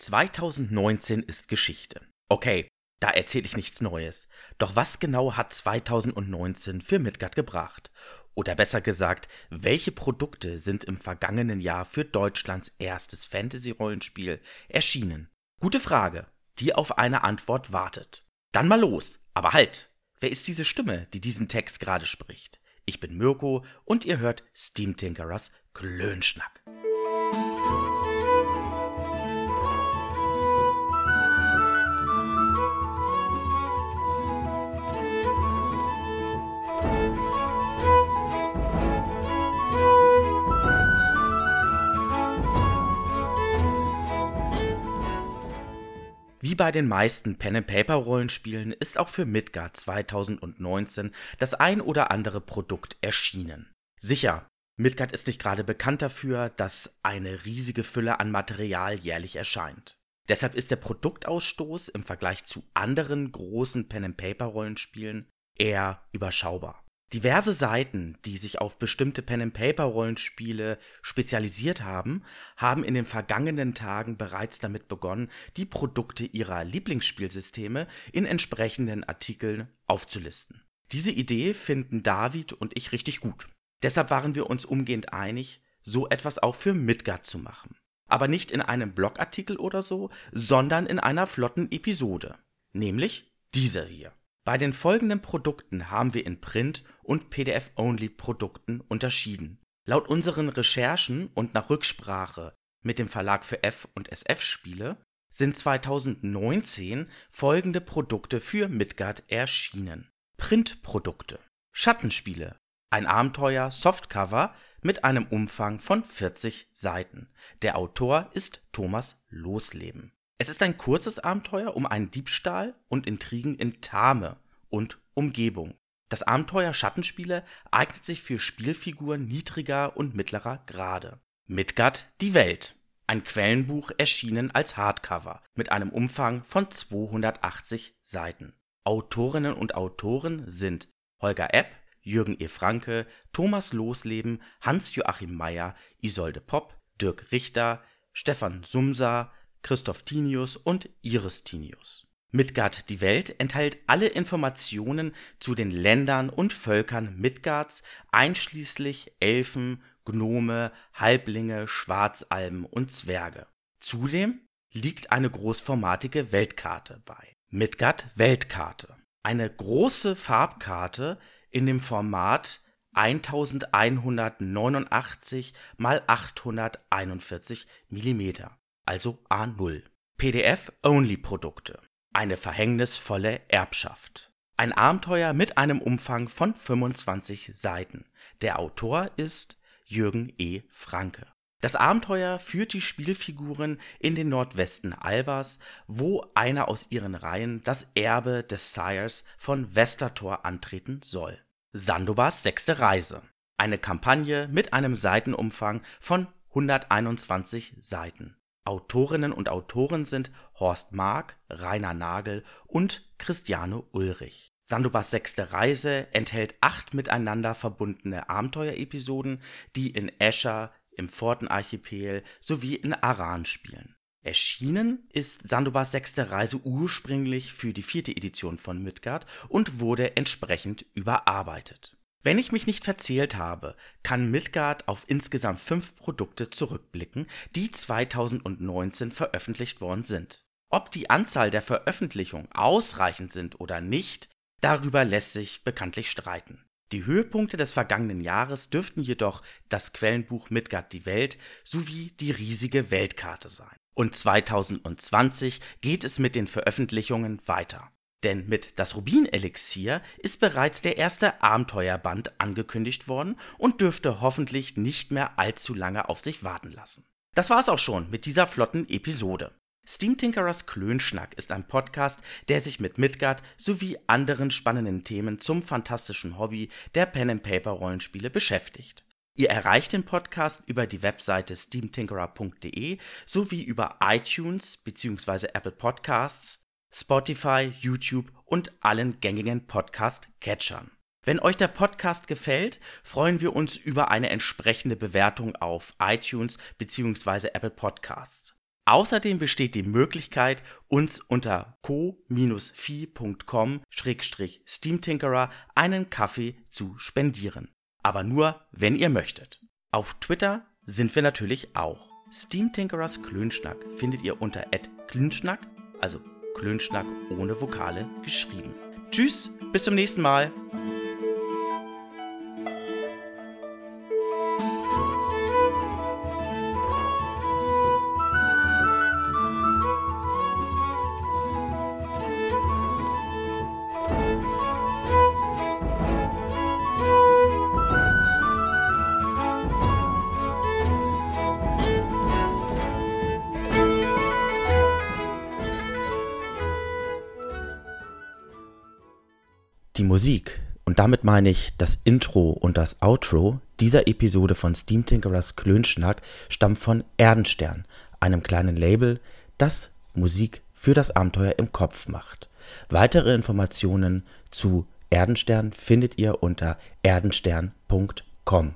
2019 ist Geschichte. Okay, da erzähle ich nichts Neues. Doch was genau hat 2019 für Midgard gebracht? Oder besser gesagt, welche Produkte sind im vergangenen Jahr für Deutschlands erstes Fantasy-Rollenspiel erschienen? Gute Frage, die auf eine Antwort wartet. Dann mal los. Aber halt, wer ist diese Stimme, die diesen Text gerade spricht? Ich bin Mirko und ihr hört Steam Tinkerers Klönschnack. Wie bei den meisten Pen-and-Paper-Rollenspielen ist auch für Midgard 2019 das ein oder andere Produkt erschienen. Sicher, Midgard ist nicht gerade bekannt dafür, dass eine riesige Fülle an Material jährlich erscheint. Deshalb ist der Produktausstoß im Vergleich zu anderen großen Pen-and-Paper-Rollenspielen eher überschaubar. Diverse Seiten, die sich auf bestimmte Pen-and-Paper-Rollenspiele spezialisiert haben, haben in den vergangenen Tagen bereits damit begonnen, die Produkte ihrer Lieblingsspielsysteme in entsprechenden Artikeln aufzulisten. Diese Idee finden David und ich richtig gut. Deshalb waren wir uns umgehend einig, so etwas auch für Midgard zu machen. Aber nicht in einem Blogartikel oder so, sondern in einer flotten Episode. Nämlich dieser hier. Bei den folgenden Produkten haben wir in Print- und PDF-Only-Produkten unterschieden. Laut unseren Recherchen und nach Rücksprache mit dem Verlag für F- und SF-Spiele sind 2019 folgende Produkte für Midgard erschienen. Printprodukte. Schattenspiele. Ein Abenteuer Softcover mit einem Umfang von 40 Seiten. Der Autor ist Thomas Losleben. Es ist ein kurzes Abenteuer um einen Diebstahl und Intrigen in Tame und Umgebung. Das Abenteuer Schattenspiele eignet sich für Spielfiguren niedriger und mittlerer Grade. Midgard die Welt. Ein Quellenbuch erschienen als Hardcover mit einem Umfang von 280 Seiten. Autorinnen und Autoren sind Holger Epp, Jürgen E. Franke, Thomas Losleben, Hans-Joachim Meyer, Isolde Popp, Dirk Richter, Stefan Sumsa, Christoph Tinius und Iris Tinius. Midgard die Welt enthält alle Informationen zu den Ländern und Völkern Midgards, einschließlich Elfen, Gnome, Halblinge, Schwarzalben und Zwerge. Zudem liegt eine großformatige Weltkarte bei. Midgard Weltkarte. Eine große Farbkarte in dem Format 1189 mal 841 mm, also A0. PDF-Only-Produkte. Eine verhängnisvolle Erbschaft. Ein Abenteuer mit einem Umfang von 25 Seiten. Der Autor ist Jürgen E. Franke. Das Abenteuer führt die Spielfiguren in den Nordwesten Albers, wo einer aus ihren Reihen das Erbe des Sires von Westertor antreten soll. Sandobas sechste Reise. Eine Kampagne mit einem Seitenumfang von 121 Seiten. Autorinnen und Autoren sind Horst Mark, Rainer Nagel und Christiane Ulrich. Sandobas sechste Reise enthält acht miteinander verbundene Abenteuerepisoden, die in Escher, im Pfortenarchipel sowie in Aran spielen. Erschienen ist Sandobas sechste Reise ursprünglich für die vierte Edition von Midgard und wurde entsprechend überarbeitet. Wenn ich mich nicht verzählt habe, kann Midgard auf insgesamt fünf Produkte zurückblicken, die 2019 veröffentlicht worden sind. Ob die Anzahl der Veröffentlichungen ausreichend sind oder nicht, darüber lässt sich bekanntlich streiten. Die Höhepunkte des vergangenen Jahres dürften jedoch das Quellenbuch Midgard die Welt sowie die riesige Weltkarte sein. Und 2020 geht es mit den Veröffentlichungen weiter. Denn mit Das Rubin-Elixier ist bereits der erste Abenteuerband angekündigt worden und dürfte hoffentlich nicht mehr allzu lange auf sich warten lassen. Das war's auch schon mit dieser flotten Episode. Steam Tinkerers Klönschnack ist ein Podcast, der sich mit Midgard sowie anderen spannenden Themen zum fantastischen Hobby der Pen-and-Paper-Rollenspiele beschäftigt. Ihr erreicht den Podcast über die Webseite steamtinkerer.de sowie über iTunes bzw. Apple Podcasts, Spotify, YouTube und allen gängigen Podcast-Catchern. Wenn euch der Podcast gefällt, freuen wir uns über eine entsprechende Bewertung auf iTunes bzw. Apple Podcasts. Außerdem besteht die Möglichkeit, uns unter co-fi.com-steamtinkerer einen Kaffee zu spendieren. Aber nur, wenn ihr möchtet. Auf Twitter sind wir natürlich auch. Steam Tinkerers Klönschnack findet ihr unter @klönschnack, also Klönschnack ohne Vokale geschrieben. Tschüss, bis zum nächsten Mal. Die Musik, und damit meine ich das Intro und das Outro dieser Episode von Steam Tinkerers Klönschnack, stammt von Erdenstern, einem kleinen Label, das Musik für das Abenteuer im Kopf macht. Weitere Informationen zu Erdenstern findet ihr unter erdenstern.com.